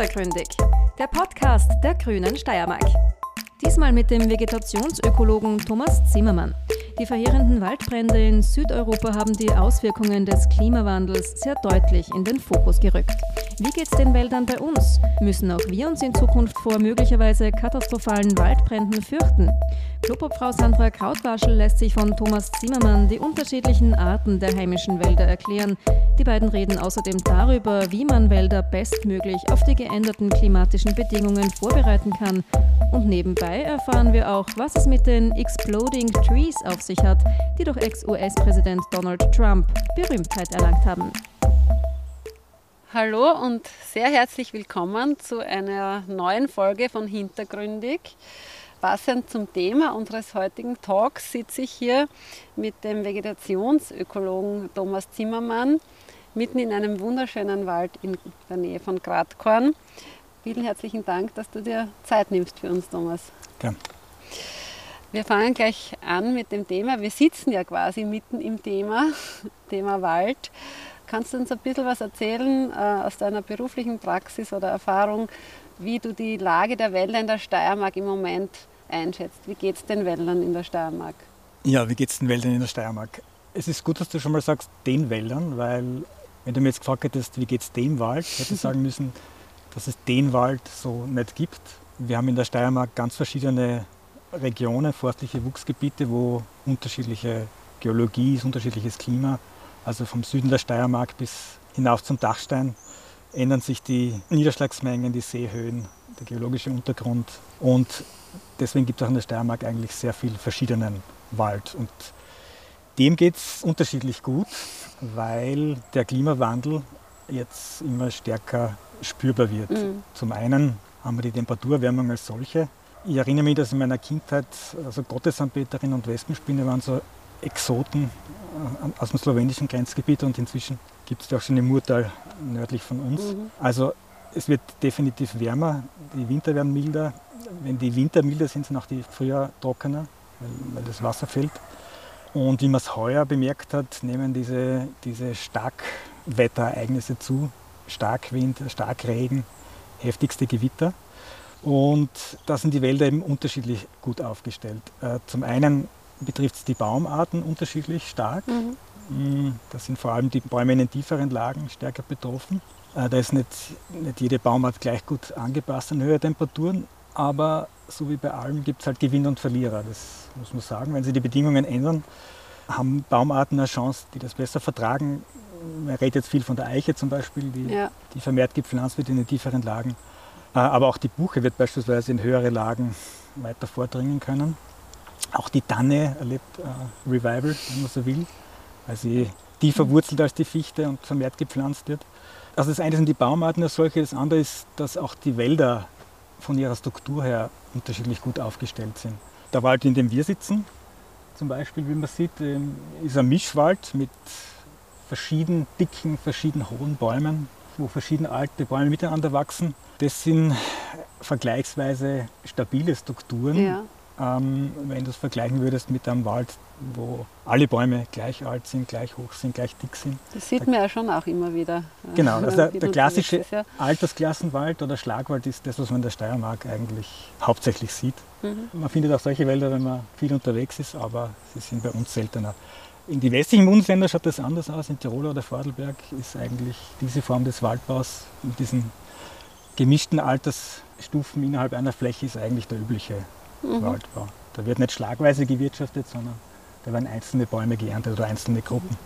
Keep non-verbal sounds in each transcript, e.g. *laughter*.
Hintergründig, der Podcast der Grünen Steiermark. Diesmal mit dem Vegetationsökologen Thomas Zimmermann. Die verheerenden Waldbrände in Südeuropa haben die Auswirkungen des Klimawandels sehr deutlich in den Fokus gerückt. Wie geht es den Wäldern bei uns? Müssen auch wir uns in Zukunft vor möglicherweise katastrophalen Waldbränden fürchten? Klopopfrau Sandra Krautwaschel lässt sich von Thomas Zimmermann die unterschiedlichen Arten der heimischen Wälder erklären. Die beiden reden außerdem darüber, wie man Wälder bestmöglich auf die geänderten klimatischen Bedingungen vorbereiten kann. Und nebenbei erfahren wir auch, was es mit den Exploding Trees auf sich hat, die durch Ex-US-Präsident Donald Trump Berühmtheit erlangt haben. Hallo und sehr herzlich willkommen zu einer neuen Folge von Hintergründig. Passend zum Thema unseres heutigen Talks sitze ich hier mit dem Vegetationsökologen Thomas Zimmermann mitten in einem wunderschönen Wald in der Nähe von Gradkorn. Vielen herzlichen Dank, dass du dir Zeit nimmst für uns, Thomas. Gern. Wir fangen gleich an mit dem Thema. Wir sitzen ja quasi mitten im Thema, *laughs* Thema Wald. Kannst du uns ein bisschen was erzählen äh, aus deiner beruflichen Praxis oder Erfahrung, wie du die Lage der Wälder in der Steiermark im Moment einschätzt? Wie geht es den Wäldern in der Steiermark? Ja, wie geht es den Wäldern in der Steiermark? Es ist gut, dass du schon mal sagst, den Wäldern, weil wenn du mir jetzt gefragt hättest, wie geht es dem Wald, hätte ich sagen *laughs* müssen, dass es den Wald so nicht gibt. Wir haben in der Steiermark ganz verschiedene Regionen, forstliche Wuchsgebiete, wo unterschiedliche Geologie ist, unterschiedliches Klima also vom Süden der Steiermark bis hinauf zum Dachstein, ändern sich die Niederschlagsmengen, die Seehöhen, der geologische Untergrund. Und deswegen gibt es auch in der Steiermark eigentlich sehr viel verschiedenen Wald. Und dem geht es unterschiedlich gut, weil der Klimawandel jetzt immer stärker spürbar wird. Mhm. Zum einen haben wir die Temperaturerwärmung als solche. Ich erinnere mich, dass in meiner Kindheit also Gottesanbeterinnen und Wespenspinne waren so Exoten äh, aus dem slowenischen Grenzgebiet und inzwischen gibt es ja auch schon im Murtal nördlich von uns. Mhm. Also es wird definitiv wärmer, die Winter werden milder. Wenn die Winter milder sind, sind auch die Frühjahr trockener, weil, weil das Wasser fällt. Und wie man es heuer bemerkt hat, nehmen diese, diese Starkwetterereignisse zu. Starkwind, Starkregen, heftigste Gewitter. Und da sind die Wälder eben unterschiedlich gut aufgestellt. Äh, zum einen betrifft es die Baumarten unterschiedlich stark. Mhm. Mm, da sind vor allem die Bäume in den tieferen Lagen stärker betroffen. Äh, da ist nicht, nicht jede Baumart gleich gut angepasst an höhere Temperaturen, aber so wie bei allem gibt es halt Gewinner und Verlierer, das muss man sagen. Wenn sich die Bedingungen ändern, haben Baumarten eine Chance, die das besser vertragen. Man redet jetzt viel von der Eiche zum Beispiel, die, ja. die vermehrt gepflanzt wird in den tieferen Lagen. Äh, aber auch die Buche wird beispielsweise in höhere Lagen weiter vordringen können. Auch die Tanne erlebt äh, Revival, wenn man so will, weil sie tiefer wurzelt als die Fichte und vermehrt gepflanzt wird. Also das eine sind die Baumarten als solche, das andere ist, dass auch die Wälder von ihrer Struktur her unterschiedlich gut aufgestellt sind. Der Wald, in dem wir sitzen, zum Beispiel, wie man sieht, ähm, ist ein Mischwald mit verschieden dicken, verschieden hohen Bäumen, wo verschieden alte Bäume miteinander wachsen. Das sind vergleichsweise stabile Strukturen, ja ähm, wenn du es vergleichen würdest mit einem Wald, wo alle Bäume gleich alt sind, gleich hoch sind, gleich dick sind. Das sieht man ja schon auch immer wieder. Äh, genau, also *laughs* der, der klassische ist, ja. Altersklassenwald oder Schlagwald ist das, was man in der Steiermark eigentlich hauptsächlich sieht. Mhm. Man findet auch solche Wälder, wenn man viel unterwegs ist, aber sie sind bei uns seltener. In die westlichen Bundesländer schaut das anders aus. In Tirol oder Vorarlberg ist eigentlich diese Form des Waldbaus mit diesen gemischten Altersstufen innerhalb einer Fläche ist eigentlich der übliche mhm. Waldbau. Da wird nicht schlagweise gewirtschaftet, sondern da werden einzelne Bäume geerntet oder einzelne Gruppen.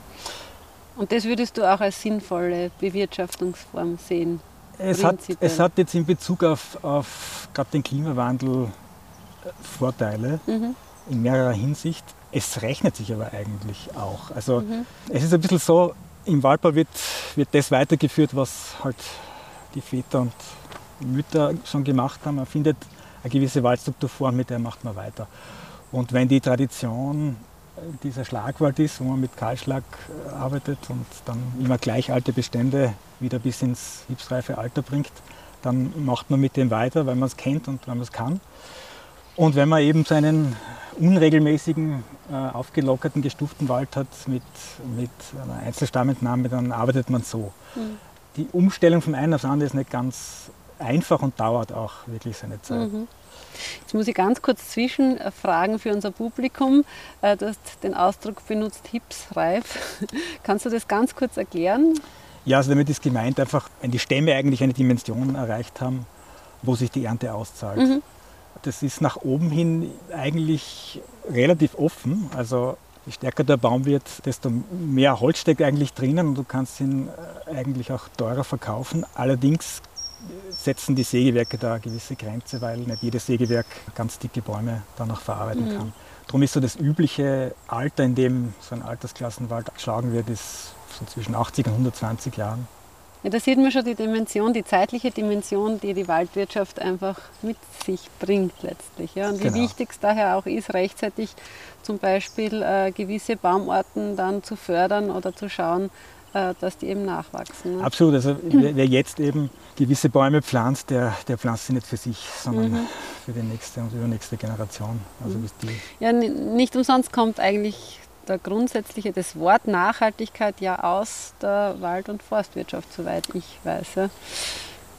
Und das würdest du auch als sinnvolle Bewirtschaftungsform sehen? Es hat, es hat, jetzt in Bezug auf, auf gerade den Klimawandel äh, Vorteile mhm. in mehrerer Hinsicht. Es rechnet sich aber eigentlich auch. Also mhm. es ist ein bisschen so, im Waldbau wird, wird das weitergeführt, was halt die Väter und Mütter schon gemacht haben. Man findet eine gewisse Waldstruktur vor, mit der macht man weiter. Und wenn die Tradition dieser Schlagwald ist, wo man mit Kahlschlag äh, arbeitet und dann immer gleich alte Bestände wieder bis ins hilfsreife Alter bringt, dann macht man mit dem weiter, weil man es kennt und weil man es kann. Und wenn man eben so einen unregelmäßigen, äh, aufgelockerten, gestuften Wald hat mit, mit einer Einzelstammentnahme, dann arbeitet man so. Mhm. Die Umstellung vom einen aufs andere ist nicht ganz einfach und dauert auch wirklich seine Zeit. Mhm. Jetzt muss ich ganz kurz zwischenfragen für unser Publikum. Äh, du hast den Ausdruck benutzt, hipsreif. *laughs* Kannst du das ganz kurz erklären? Ja, also damit ist gemeint einfach, wenn die Stämme eigentlich eine Dimension erreicht haben, wo sich die Ernte auszahlt. Mhm. Das ist nach oben hin eigentlich relativ offen. Also je stärker der Baum wird, desto mehr Holz steckt eigentlich drinnen und du kannst ihn äh, eigentlich auch teurer verkaufen. Allerdings setzen die Sägewerke da eine gewisse Grenze, weil nicht jedes Sägewerk ganz dicke Bäume dann auch verarbeiten mhm. kann. Darum ist so das übliche Alter, in dem so ein Altersklassenwald geschlagen wird, ist so zwischen 80 und 120 Jahren. Ja, da sieht man schon die Dimension, die zeitliche Dimension, die die Waldwirtschaft einfach mit sich bringt letztlich. Ja. Und genau. wie wichtig es daher auch ist, rechtzeitig zum Beispiel äh, gewisse Baumarten dann zu fördern oder zu schauen, dass die eben nachwachsen. Ne? Absolut. Also wer, wer, jetzt eben gewisse Bäume pflanzt, der, der pflanzt sie nicht für sich, sondern mhm. für die nächste und übernächste Generation. Also mhm. Ja, nicht umsonst kommt eigentlich der grundsätzliche, das Wort Nachhaltigkeit ja aus der Wald- und Forstwirtschaft, soweit ich weiß. Ja.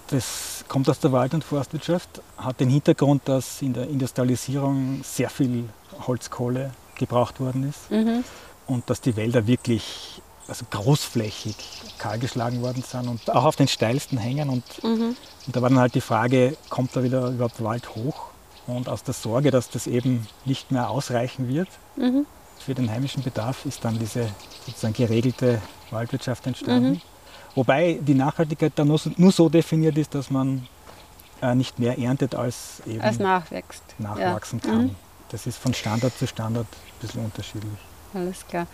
Das kommt aus der Wald- und Forstwirtschaft, hat den Hintergrund, dass in der Industrialisierung sehr viel Holzkohle gebraucht worden ist mhm. und dass die Wälder wirklich also großflächig kahlgeschlagen worden sind und auch auf den steilsten Hängen. Und, mhm. und da war dann halt die Frage, kommt da wieder überhaupt Wald hoch? Und aus der Sorge, dass das eben nicht mehr ausreichen wird mhm. für den heimischen Bedarf, ist dann diese sozusagen geregelte Waldwirtschaft entstanden. Mhm. Wobei die Nachhaltigkeit dann nur so, nur so, definiert ist, dass man äh, nicht mehr erntet, als eben als nachwächst. nachwachsen ja. kann. Mhm. Das ist von Standard zu Standard ein bisschen unterschiedlich. Alles klar.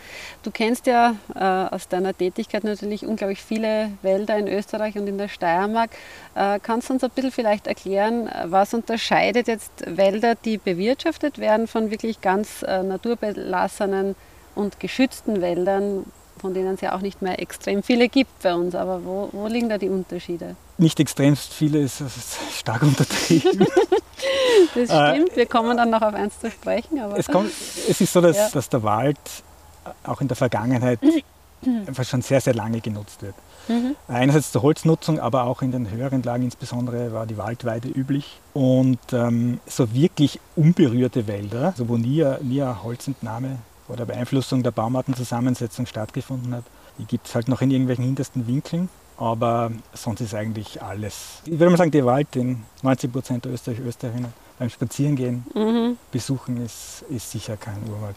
Du kennst ja äh, aus deiner Tätigkeit natürlich unglaublich viele Wälder in Österreich und in der Steiermark. Äh, kannst du uns ein bisschen vielleicht erklären, was unterscheidet jetzt Wälder, die bewirtschaftet werden, von wirklich ganz äh, naturbelassenen und geschützten Wäldern, von denen es ja auch nicht mehr extrem viele gibt bei uns. Aber wo, wo liegen da die Unterschiede? Nicht extrem viele ist, ist stark *laughs* untertrieben. *laughs* das stimmt, wir kommen dann noch auf eins zu sprechen. Aber es, kommt, es ist so, dass, ja. dass der Wald auch in der Vergangenheit *clears throat* einfach schon sehr, sehr lange genutzt wird. Mhm. Einerseits zur Holznutzung, aber auch in den höheren Lagen insbesondere war die Waldweide üblich. Und ähm, so wirklich unberührte Wälder, also wo nie, nie eine Holzentnahme oder Beeinflussung der Baumartenzusammensetzung stattgefunden hat. Die gibt es halt noch in irgendwelchen hintersten Winkeln, aber sonst ist eigentlich alles. Ich würde mal sagen, der Wald, den 90 Prozent der Österreich, Österreicher beim Spazierengehen mhm. besuchen, ist, ist sicher kein Urwald.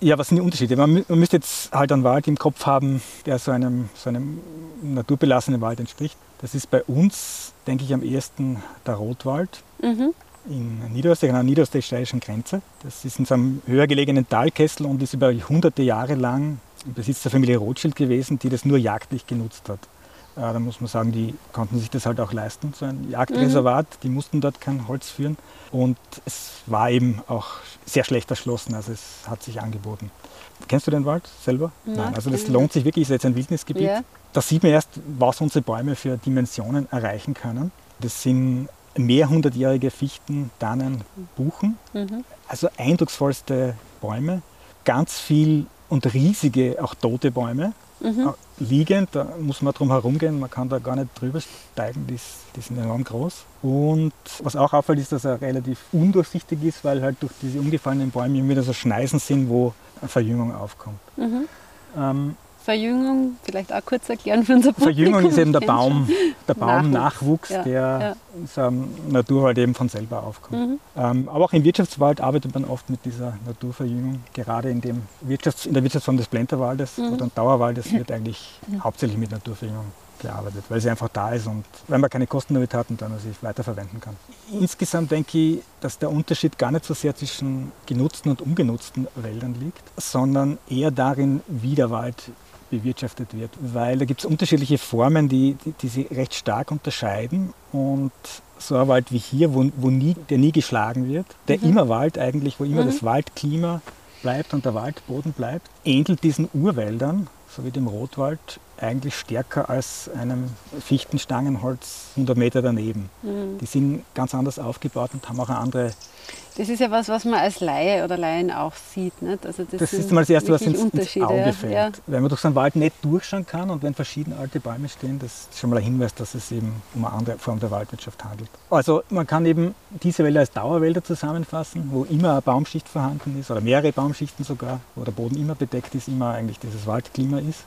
Ja, was sind die Unterschiede? Man, man, müsste jetzt halt einen Wald im Kopf haben, der so einem, so einem naturbelassenen Wald entspricht. Das ist bei uns, denke ich, am ehesten der Rotwald. Mhm in Niederösterreich, an der niederösterreichischen Grenze. Das ist in so einem höher gelegenen Talkessel und ist über hunderte Jahre lang im Besitz der Familie Rothschild gewesen, die das nur jagdlich genutzt hat. Äh, da muss man sagen, die konnten sich das halt auch leisten, so ein Jagdreservat. Mhm. Die mussten dort kein Holz führen. Und es war eben auch sehr schlecht erschlossen, also es hat sich angeboten. Kennst du den Wald selber? Ja, Nein. Also das lohnt sich wirklich, ist jetzt ein Wildnisgebiet. Ja. Da sieht man erst, was unsere Bäume für Dimensionen erreichen können. Das sind mehrhundertjährige Fichten, Tannen, Buchen. Mhm. Also eindrucksvollste Bäume. Ganz viel und riesige, auch tote Bäume. Mhm. Liegend, da muss man drum herum gehen, man kann da gar nicht drüber steigen, die, die sind enorm groß. Und was auch auffällt, ist, dass er relativ undurchsichtig ist, weil halt durch diese umgefallenen Bäume immer wieder so Schneisen sind, wo eine Verjüngung aufkommt. Mhm. Ähm, Verjüngung vielleicht auch kurz erklären für unser Publikum? Verjüngung ist eben der *laughs* Baum, der Baumnachwuchs, ja, der ja. in der Naturwald eben von selber aufkommt. Mhm. Ähm, aber auch im Wirtschaftswald arbeitet man oft mit dieser Naturverjüngung. Gerade in, dem Wirtschafts-, in der Wirtschaftsform des Blenterwaldes mhm. oder Dauerwaldes *laughs* wird eigentlich mhm. hauptsächlich mit Naturverjüngung gearbeitet, weil sie einfach da ist und wenn man keine Kosten damit hat und dann sie weiterverwenden kann. Insgesamt denke ich, dass der Unterschied gar nicht so sehr zwischen genutzten und ungenutzten Wäldern liegt, sondern eher darin, wie der Wald bewirtschaftet wird, weil da gibt es unterschiedliche Formen, die, die, die sich recht stark unterscheiden und so ein Wald wie hier, wo, wo nie, der nie geschlagen wird, der mhm. Immerwald eigentlich, wo immer mhm. das Waldklima bleibt und der Waldboden bleibt, ähnelt diesen Urwäldern, so wie dem Rotwald, eigentlich stärker als einem Fichtenstangenholz 100 Meter daneben. Mhm. Die sind ganz anders aufgebaut und haben auch eine andere das ist ja was, was man als Laie oder Laien auch sieht. Nicht? Also das, das ist mal das Erste, was ins, ins Auge fällt. Ja. Wenn man durch so einen Wald nicht durchschauen kann und wenn verschiedene alte Bäume stehen, das ist schon mal ein Hinweis, dass es eben um eine andere Form der Waldwirtschaft handelt. Also man kann eben diese Wälder als Dauerwälder zusammenfassen, wo immer eine Baumschicht vorhanden ist oder mehrere Baumschichten sogar, wo der Boden immer bedeckt ist, immer eigentlich dieses Waldklima ist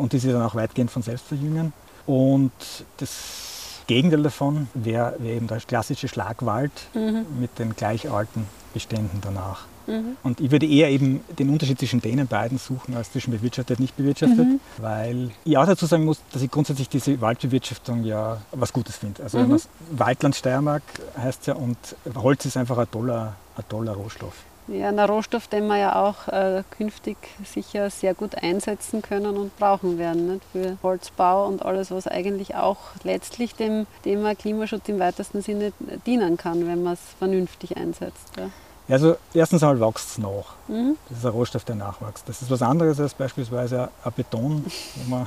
und die sich dann auch weitgehend von selbst verjüngen. Und das Gegenteil davon wäre wär eben der klassische Schlagwald mhm. mit den gleich alten Beständen danach. Mhm. Und ich würde eher eben den Unterschied zwischen denen beiden suchen, als zwischen bewirtschaftet und nicht bewirtschaftet, mhm. weil ich auch dazu sagen muss, dass ich grundsätzlich diese Waldbewirtschaftung ja was Gutes finde. Also mhm. Waldland Steiermark heißt ja und Holz ist einfach ein toller, ein toller Rohstoff. Ja, ein Rohstoff, den wir ja auch äh, künftig sicher sehr gut einsetzen können und brauchen werden nicht? für Holzbau und alles, was eigentlich auch letztlich dem Thema Klimaschutz im weitesten Sinne dienen kann, wenn man es vernünftig einsetzt. Ja. Also erstens einmal wächst es nach. Mhm. Das ist ein Rohstoff, der nachwächst. Das ist was anderes als beispielsweise ein Beton, wo wir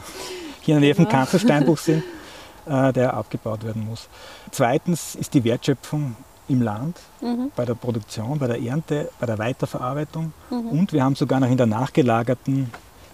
hier in der Nähe vom *laughs* Kanzlersteinbruch sind, äh, der abgebaut werden muss. Zweitens ist die Wertschöpfung im Land, mhm. bei der Produktion, bei der Ernte, bei der Weiterverarbeitung. Mhm. Und wir haben sogar noch in der nachgelagerten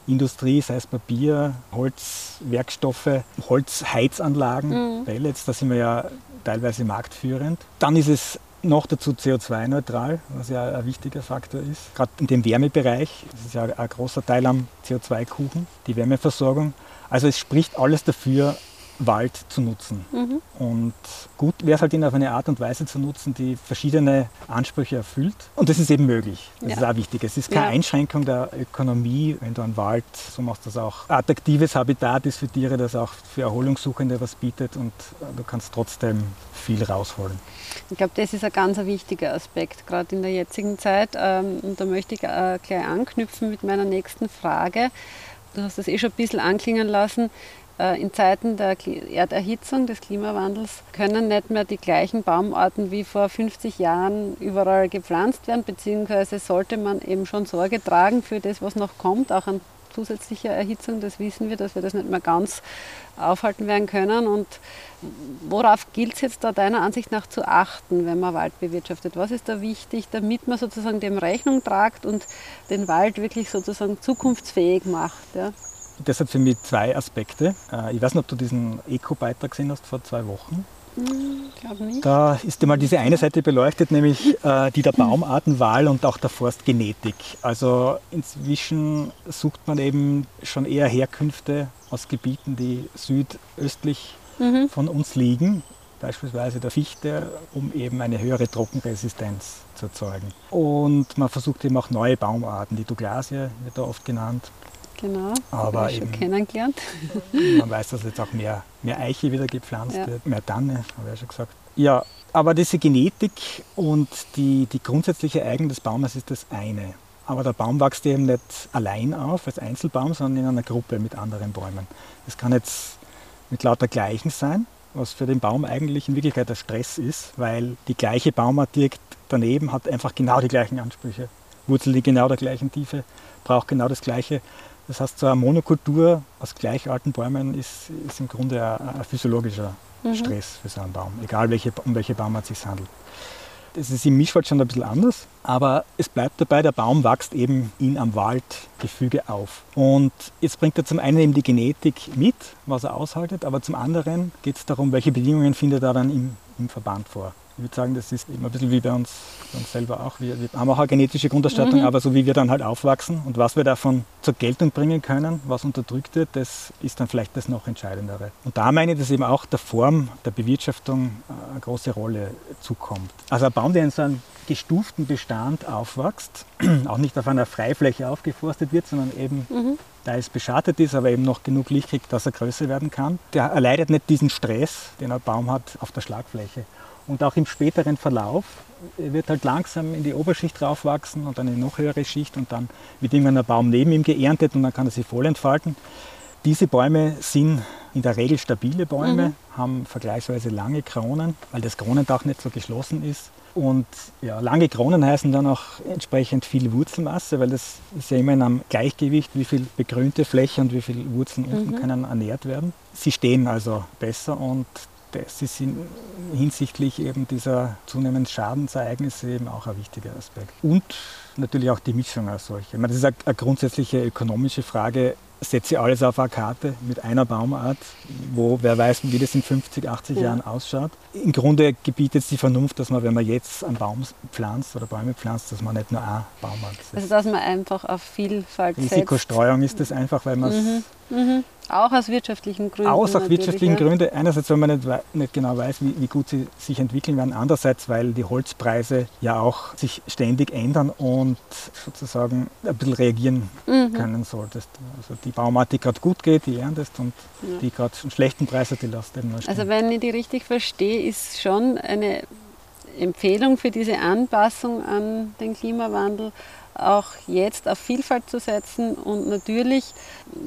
Industrie, sei es Papier, Holzwerkstoffe, Holzheizanlagen, mhm. Pellets, da sind wir ja teilweise marktführend. Dann ist es noch dazu CO2-neutral, was ja ein wichtiger Faktor ist. Gerade in dem Wärmebereich, das ist ja ein großer Teil am CO2-Kuchen, die Wärmeversorgung. Also es spricht alles dafür, Wald zu nutzen. Mhm. Und gut wäre es halt ihn auf eine Art und Weise zu nutzen, die verschiedene Ansprüche erfüllt. Und das ist eben möglich. Das ja. ist auch wichtig. Es ist keine ja. Einschränkung der Ökonomie, wenn du einen Wald, so machst du das auch, attraktives Habitat ist für Tiere, das auch für Erholungssuchende was bietet und du kannst trotzdem viel rausholen. Ich glaube, das ist ein ganz wichtiger Aspekt, gerade in der jetzigen Zeit. Ähm, und da möchte ich äh, gleich anknüpfen mit meiner nächsten Frage. Du hast das eh schon ein bisschen anklingen lassen. Äh, in Zeiten der Erderhitzung, des Klimawandels, können nicht mehr die gleichen Baumarten wie vor 50 Jahren überall gepflanzt werden, beziehungsweise sollte man eben schon Sorge tragen für das, was noch kommt, auch an zusätzlicher Erhitzung. Das wissen wir, dass wir das nicht mehr ganz aufhalten werden können. Und worauf gilt es jetzt da deiner Ansicht nach zu achten, wenn man Wald bewirtschaftet? Was ist da wichtig, damit man sozusagen dem Rechnung tragt und den Wald wirklich sozusagen zukunftsfähig macht? Ja? Das hat für mich zwei Aspekte. Äh, ich weiß nicht, ob du diesen Eco-Beitrag gesehen hast vor zwei Wochen. Hm, da ist einmal diese eine Seite beleuchtet, nämlich äh, die der Baumartenwahl und auch der Forstgenetik. Also inzwischen sucht man eben schon eher Herkünfte aus Gebieten, die südöstlich mhm. von uns liegen, beispielsweise der Fichte, um eben eine höhere Trockenresistenz zu erzeugen. Und man versucht eben auch neue Baumarten, die Douglasie wird da oft genannt, Genau, aber schon kennengelernt. *laughs* Man weiß, dass jetzt auch mehr, mehr Eiche wieder gepflanzt ja. wird, mehr Tanne, habe ich ja schon gesagt. Ja, aber diese Genetik und die, die grundsätzliche Eignung des Baumes ist das eine. Aber der Baum wächst eben nicht allein auf als Einzelbaum, sondern in einer Gruppe mit anderen Bäumen. Das kann jetzt mit lauter Gleichen sein, was für den Baum eigentlich in Wirklichkeit der Stress ist, weil die gleiche Baumart direkt daneben hat einfach genau die gleichen Ansprüche. Wurzel die genau der gleichen Tiefe, braucht genau das gleiche. Das heißt, so eine Monokultur aus gleich alten Bäumen ist, ist im Grunde ein, ein physiologischer mhm. Stress für so einen Baum, egal welche, um welche Baumart es sich handelt. Das ist im Mischwald schon ein bisschen anders, aber es bleibt dabei, der Baum wächst eben in am Waldgefüge auf. Und jetzt bringt er zum einen eben die Genetik mit, was er aushaltet, aber zum anderen geht es darum, welche Bedingungen findet er dann im, im Verband vor. Ich würde sagen, das ist immer ein bisschen wie bei uns, bei uns selber auch. Wir, wir, haben auch eine genetische Grundausstattung, mhm. aber so wie wir dann halt aufwachsen und was wir davon zur Geltung bringen können, was unterdrückt wird, das ist dann vielleicht das noch Entscheidendere. Und da meine ich, dass eben auch der Form der Bewirtschaftung äh, eine große Rolle zukommt. Also ein Baum, der in so einem gestuften Bestand aufwächst, *clears throat* auch nicht auf einer Freifläche aufgeforstet wird, sondern eben mhm. da es beschattet ist, aber eben noch genug Licht kriegt, dass er größer werden kann, der erleidet nicht diesen Stress, den ein Baum hat auf der Schlagfläche. Und auch im späteren Verlauf wird halt langsam in die Oberschicht raufwachsen und dann in eine noch höhere Schicht und dann wird irgendwann ein Baum neben ihm geerntet und dann kann er sich voll entfalten. Diese Bäume sind in der Regel stabile Bäume, mhm. haben vergleichsweise lange Kronen, weil das Kronendach nicht so geschlossen ist. Und ja, lange Kronen heißen dann auch entsprechend viel Wurzelmasse, weil das ist ja immer in einem Gleichgewicht, wie viel begrünte Fläche und wie viele Wurzeln unten mhm. können ernährt werden. Sie stehen also besser und das ist in, hinsichtlich eben dieser zunehmenden Schadensereignisse eben auch ein wichtiger Aspekt. Und natürlich auch die Mischung als solche. Ich meine, das ist eine, eine grundsätzliche ökonomische Frage setze alles auf eine Karte mit einer Baumart, wo wer weiß, wie das in 50, 80 ja. Jahren ausschaut. Im Grunde gebietet es die Vernunft, dass man, wenn man jetzt einen Baum pflanzt oder Bäume pflanzt, dass man nicht nur eine Baumart setzt. Also dass man einfach auf Vielfalt Risikostreuung setzt. ist das einfach, weil man es mhm. Mhm. Auch aus wirtschaftlichen Gründen. Aus auch wirtschaftlichen ja. Gründen. Einerseits, weil man nicht, nicht genau weiß, wie, wie, gut sie sich entwickeln werden. Andererseits, weil die Holzpreise ja auch sich ständig ändern und sozusagen ein bisschen reagieren mhm. können solltest. Also die Baumart, die gerade gut geht, die erntest und ja. die gerade einen schlechten Preis hat, die lasst eben mal stehen. Also wenn ich die richtig verstehe, ist schon eine Empfehlung für diese Anpassung an den Klimawandel auch jetzt auf Vielfalt zu setzen und natürlich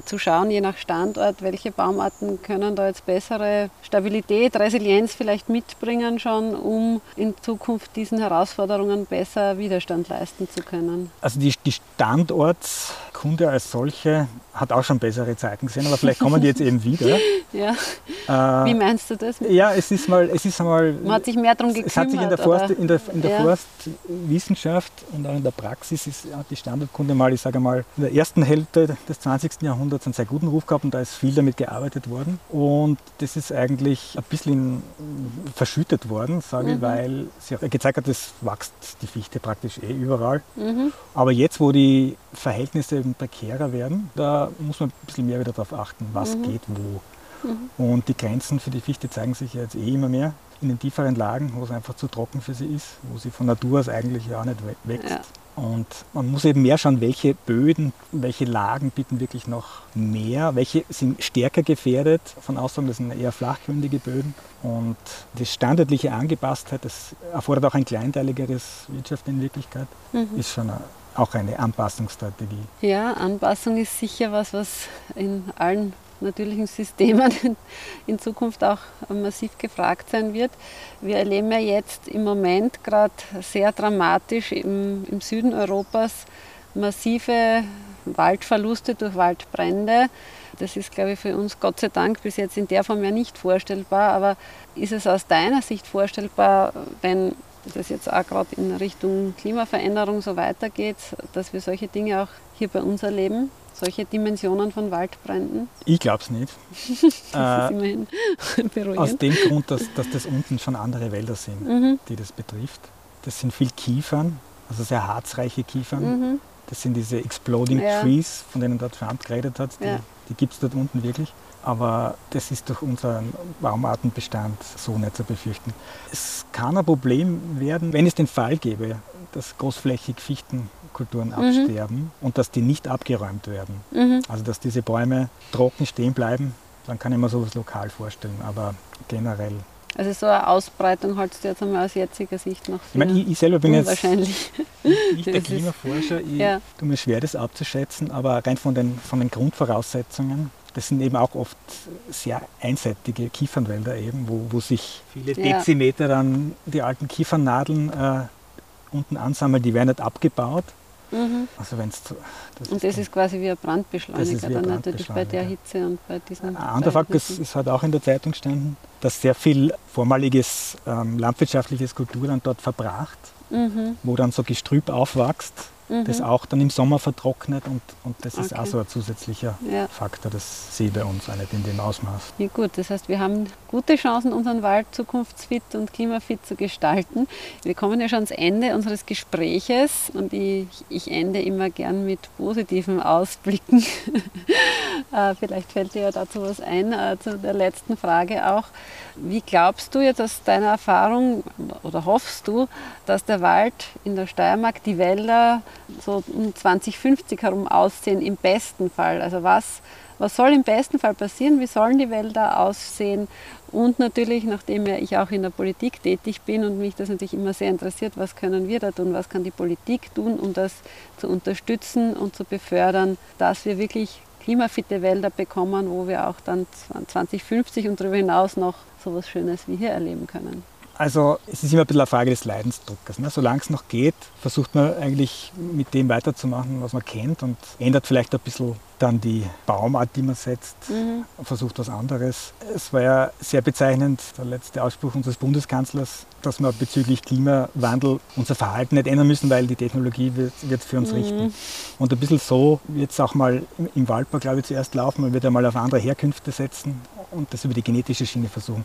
zu schauen, je nach Standort, welche Baumarten können da jetzt bessere Stabilität, Resilienz vielleicht mitbringen schon, um in Zukunft diesen Herausforderungen besser Widerstand leisten zu können. Also die, die Standortskunde als solche hat auch schon bessere Zeiten gesehen, aber vielleicht kommen die jetzt eben wieder. *laughs* ja. Äh, Wie meinst du das? Ja, es ist mal, es ist einmal. Man hat sich mehr darum gekümmert. Es hat sich in der, Forst, in der, in der ja. Forstwissenschaft und auch in der Praxis ist, hat die Standortkunde mal, ich sage mal, in der ersten Hälfte des 20. Jahrhunderts einen sehr guten Ruf gehabt und da ist viel damit gearbeitet worden. Und das ist eigentlich ein bisschen verschüttet worden, sage mhm. ich, weil sie gezeigt hat, es wächst die Fichte praktisch eh überall. Mhm. Aber jetzt, wo die Verhältnisse prekärer werden, da muss man ein bisschen mehr wieder darauf achten, was mhm. geht wo. Mhm. Und die Grenzen für die Fichte zeigen sich jetzt eh immer mehr in den tieferen Lagen, wo es einfach zu trocken für sie ist, wo sie von Natur aus eigentlich ja auch nicht wächst. Ja. Und man muss eben mehr schauen, welche Böden, welche Lagen bieten wirklich noch mehr, welche sind stärker gefährdet. Von Aussagen, das sind eher flachgründige Böden. Und die standardliche Angepasstheit, das erfordert auch ein kleinteiligeres Wirtschaft in Wirklichkeit, mhm. ist schon auch eine Anpassungsstrategie. Ja, Anpassung ist sicher was, was in allen natürlichen Systemen *laughs* in Zukunft auch massiv gefragt sein wird. Wir erleben ja jetzt im Moment gerade sehr dramatisch im, im Süden Europas massive Waldverluste durch Waldbrände. Das ist, glaube ich, für uns Gott sei Dank bis jetzt in der Form ja nicht vorstellbar. Aber ist es aus deiner Sicht vorstellbar, wenn das jetzt auch gerade in Richtung Klimaveränderung so weitergeht, dass wir solche Dinge auch hier bei uns erleben? Solche Dimensionen von Waldbränden? Ich glaube es nicht. *laughs* das ist äh, *laughs* aus dem Grund, dass, dass das unten schon andere Wälder sind, mhm. die das betrifft. Das sind viel Kiefern, also sehr harzreiche Kiefern. Mhm. Das sind diese Exploding ja. Trees, von denen der Trump geredet hat. Die, ja. die gibt es dort unten wirklich aber das ist durch unseren Baumartenbestand so nicht zu befürchten. Es kann ein Problem werden, wenn es den Fall gäbe, dass großflächig Fichtenkulturen mhm. absterben und dass die nicht abgeräumt werden. Mhm. Also dass diese Bäume trocken stehen bleiben, dann kann ich mir sowas lokal vorstellen, aber generell also so eine Ausbreitung hältst du jetzt einmal aus jetziger Sicht noch für ich, meine, ich, ich selber bin jetzt nicht *laughs* der Klimaforscher, ich ja. tue mir schwer, das abzuschätzen, aber rein von den, von den Grundvoraussetzungen das sind eben auch oft sehr einseitige Kiefernwälder eben, wo, wo sich viele Dezimeter dann die alten Kiefernadeln äh, unten ansammeln, die werden nicht abgebaut. Mhm. Also wenn's zu, das und das ist quasi wie ein Brandbeschleuniger dann natürlich bei der Hitze und bei diesen. Ein anderer Fakt ist, es hat auch in der Zeitung gestanden, dass sehr viel vormaliges ähm, landwirtschaftliches Kultur dann dort verbracht, mhm. wo dann so Gestrüpp aufwächst mhm. das auch dann im Sommer vertrocknet und, und das ist okay. auch so ein zusätzlicher ja. Faktor, das sehe ich bei uns auch nicht in dem Ausmaß. Ja gut, das heißt, wir haben gute Chancen, unseren Wald zukunftsfit und klimafit zu gestalten. Wir kommen ja schon ans Ende unseres Gespräches und ich, ich ende immer gern mit positiven Ausblicken. *laughs* Äh, vielleicht fällt dir ja dazu was ein, äh, zu der letzten Frage auch. Wie glaubst du jetzt aus deiner Erfahrung oder hoffst du, dass der Wald in der Steiermark, die Wälder so um 2050 herum aussehen, im besten Fall? Also was, was soll im besten Fall passieren? Wie sollen die Wälder aussehen? Und natürlich, nachdem ich auch in der Politik tätig bin und mich das natürlich immer sehr interessiert, was können wir da tun, was kann die Politik tun, um das zu unterstützen und zu befördern, dass wir wirklich klimafitte Wälder bekommen, wo wir auch dann 2050 und darüber hinaus noch so etwas Schönes wie hier erleben können. Also es ist immer ein bisschen eine Frage des Leidensdruckes. Ne? Solange es noch geht, versucht man eigentlich mit dem weiterzumachen, was man kennt und ändert vielleicht ein bisschen dann die Baumart, die man setzt, mhm. versucht was anderes. Es war ja sehr bezeichnend, der letzte Ausspruch unseres Bundeskanzlers, dass wir bezüglich Klimawandel unser Verhalten nicht ändern müssen, weil die Technologie wird, wird für uns mhm. richten. Und ein bisschen so wird es auch mal im, Waldbau, glaube ich, zuerst laufen. Man wird einmal auf andere Herkünfte setzen und das über die genetische Schiene versuchen.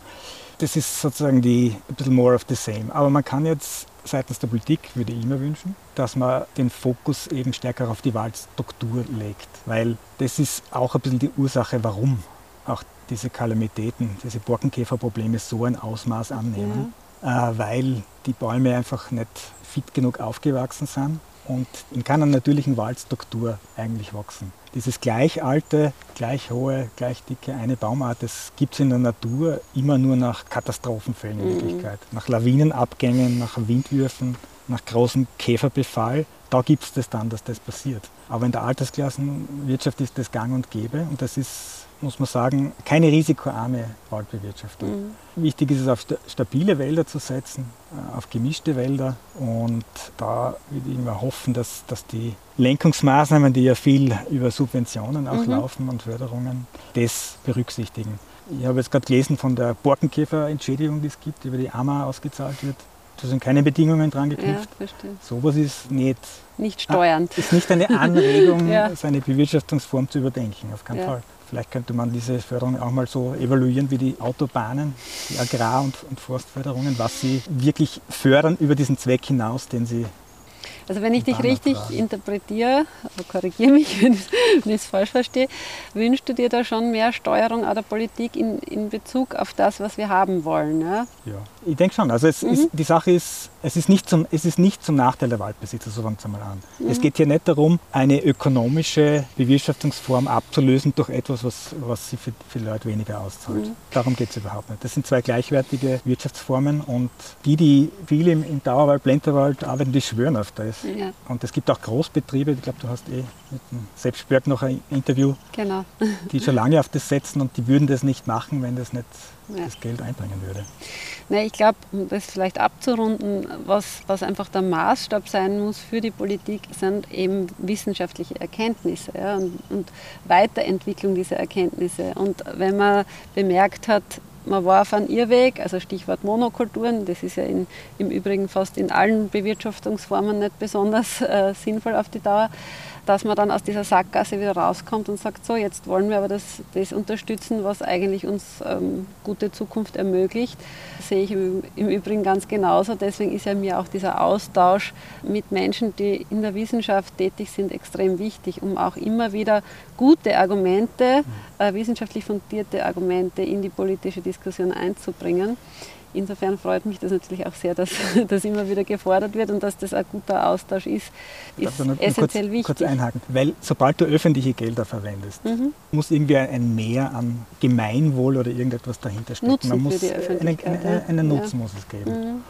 Das ist sozusagen die ein bisschen more of the same. Aber man kann jetzt seitens der Politik, würde ich mir wünschen, dass man den Fokus eben stärker auf die Waldstruktur legt. Weil das ist auch ein bisschen die Ursache, warum auch diese Kalamitäten, diese Borkenkäferprobleme so ein Ausmaß annehmen. Ja. Äh, weil die Bäume einfach nicht fit genug aufgewachsen sind und in keiner natürlichen Waldstruktur eigentlich wachsen. Dieses gleich alte, gleich hohe, gleich dicke eine Baumart, das gibt es in der Natur immer nur nach Katastrophenfällen in mhm. Wirklichkeit. Nach Lawinenabgängen, nach Windwürfen, nach großem Käferbefall. Da gibt es das dann, dass das passiert. Aber in der Altersklassenwirtschaft ist das gang und gäbe und das ist muss man sagen, keine risikoarme Waldbewirtschaftung. Mhm. Wichtig ist es, auf stabile Wälder zu setzen, äh, auf gemischte Wälder. Und da würde ich immer hoffen, dass, dass die Lenkungsmaßnahmen, die ja viel über Subventionen auch mhm. laufen und Förderungen, das berücksichtigen. Ich habe jetzt gerade gelesen von der Borkenkäferentschädigung, die es gibt, über die AMA ausgezahlt wird. Da sind keine Bedingungen dran geknüpft. Ja, Sowas ist nicht, nicht steuernd. Ist nicht eine Anregung, *laughs* ja. seine Bewirtschaftungsform zu überdenken, auf keinen ja. Fall. Vielleicht könnte man diese Förderung auch mal so evaluieren wie die Autobahnen, die Agrar- und, und Forstförderungen, was sie wirklich fördern über diesen Zweck hinaus, den sie also wenn ich dich richtig interpretiere, korrigiere mich, *laughs* wenn ich es falsch verstehe, wünschst du dir da schon mehr Steuerung an der Politik in, in Bezug auf das, was wir haben wollen? Ja, ja ich denke schon. Also mhm. ist, die Sache ist, es ist, nicht zum, es ist nicht zum Nachteil der Waldbesitzer, so fangen wir mal an. Mhm. Es geht hier nicht darum, eine ökonomische Bewirtschaftungsform abzulösen durch etwas, was, was sie für, für Leute weniger auszahlt. Mhm. Darum geht es überhaupt nicht. Das sind zwei gleichwertige Wirtschaftsformen und die, die viel im, im Dauerwald, Blenterwald arbeiten, die schwören auf das. Ja. Und es gibt auch Großbetriebe, ich glaube, du hast eh mit dem Spörk noch ein Interview, genau. die schon lange auf das setzen und die würden das nicht machen, wenn das nicht ja. das Geld einbringen würde. Nee, ich glaube, um das vielleicht abzurunden, was, was einfach der Maßstab sein muss für die Politik, sind eben wissenschaftliche Erkenntnisse ja, und, und Weiterentwicklung dieser Erkenntnisse. Und wenn man bemerkt hat, man war auf einem Irrweg, also Stichwort Monokulturen, das ist ja in, im Übrigen fast in allen Bewirtschaftungsformen nicht besonders äh, sinnvoll auf die Dauer, dass man dann aus dieser Sackgasse wieder rauskommt und sagt, so, jetzt wollen wir aber das, das unterstützen, was eigentlich uns ähm, gute Zukunft ermöglicht. Das sehe ich im, im, Übrigen ganz genauso. Deswegen ist ja mir auch dieser Austausch mit Menschen, die in der Wissenschaft tätig sind, extrem wichtig, um auch immer wieder gute Argumente, äh, wissenschaftlich fundierte Argumente in die politische Diskussion einzubringen. Insofern freut mich das natürlich auch sehr, dass *laughs* das immer wieder gefordert wird und dass das ein guter Austausch ist, ist essentiell kurz, wichtig. Kurz einhaken, weil sobald du öffentliche Gelder verwendest, mhm. muss irgendwie ein Mehr an Gemeinwohl oder irgendetwas dahinter stecken. Nutzen Man muss einen, einen, einen Nutzen ja. muss es geben. Mhm.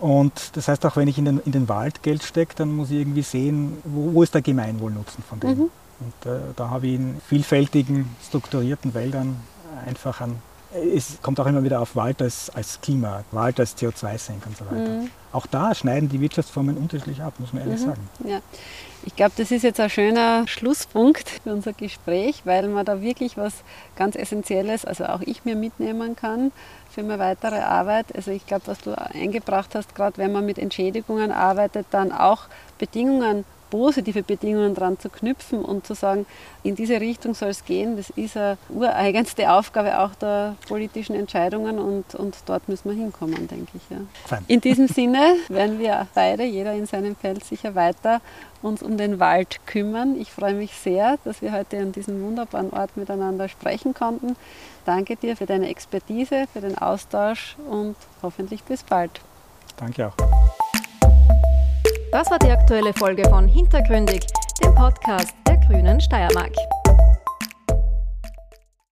Und das heißt auch, wenn ich in den, in den Wald Geld stecke, dann muss ich irgendwie sehen, wo, wo ist der Gemeinwohlnutzen von dem. Mhm. Und äh, da habe ich in vielfältigen, strukturierten Wäldern einfach einen es kommt auch immer wieder auf Wald als, als Klima, Wald als CO2-Senk und so weiter. Mhm. Auch da schneiden die Wirtschaftsformen unterschiedlich ab, muss man ehrlich mhm. sagen. Ja. Ich glaube, das ist jetzt ein schöner Schlusspunkt für unser Gespräch, weil man da wirklich was ganz Essentielles, also auch ich mir mitnehmen kann für meine weitere Arbeit. Also ich glaube, was du eingebracht hast, gerade wenn man mit Entschädigungen arbeitet, dann auch Bedingungen positive Bedingungen dran zu knüpfen und zu sagen, in diese Richtung soll es gehen. Das ist eine ureigenste Aufgabe auch der politischen Entscheidungen und, und dort müssen wir hinkommen, denke ich. Ja. In diesem Sinne werden wir beide, jeder in seinem Feld, sicher weiter uns um den Wald kümmern. Ich freue mich sehr, dass wir heute an diesem wunderbaren Ort miteinander sprechen konnten. Danke dir für deine Expertise, für den Austausch und hoffentlich bis bald. Danke auch. Das war die aktuelle Folge von Hintergründig, dem Podcast der Grünen Steiermark.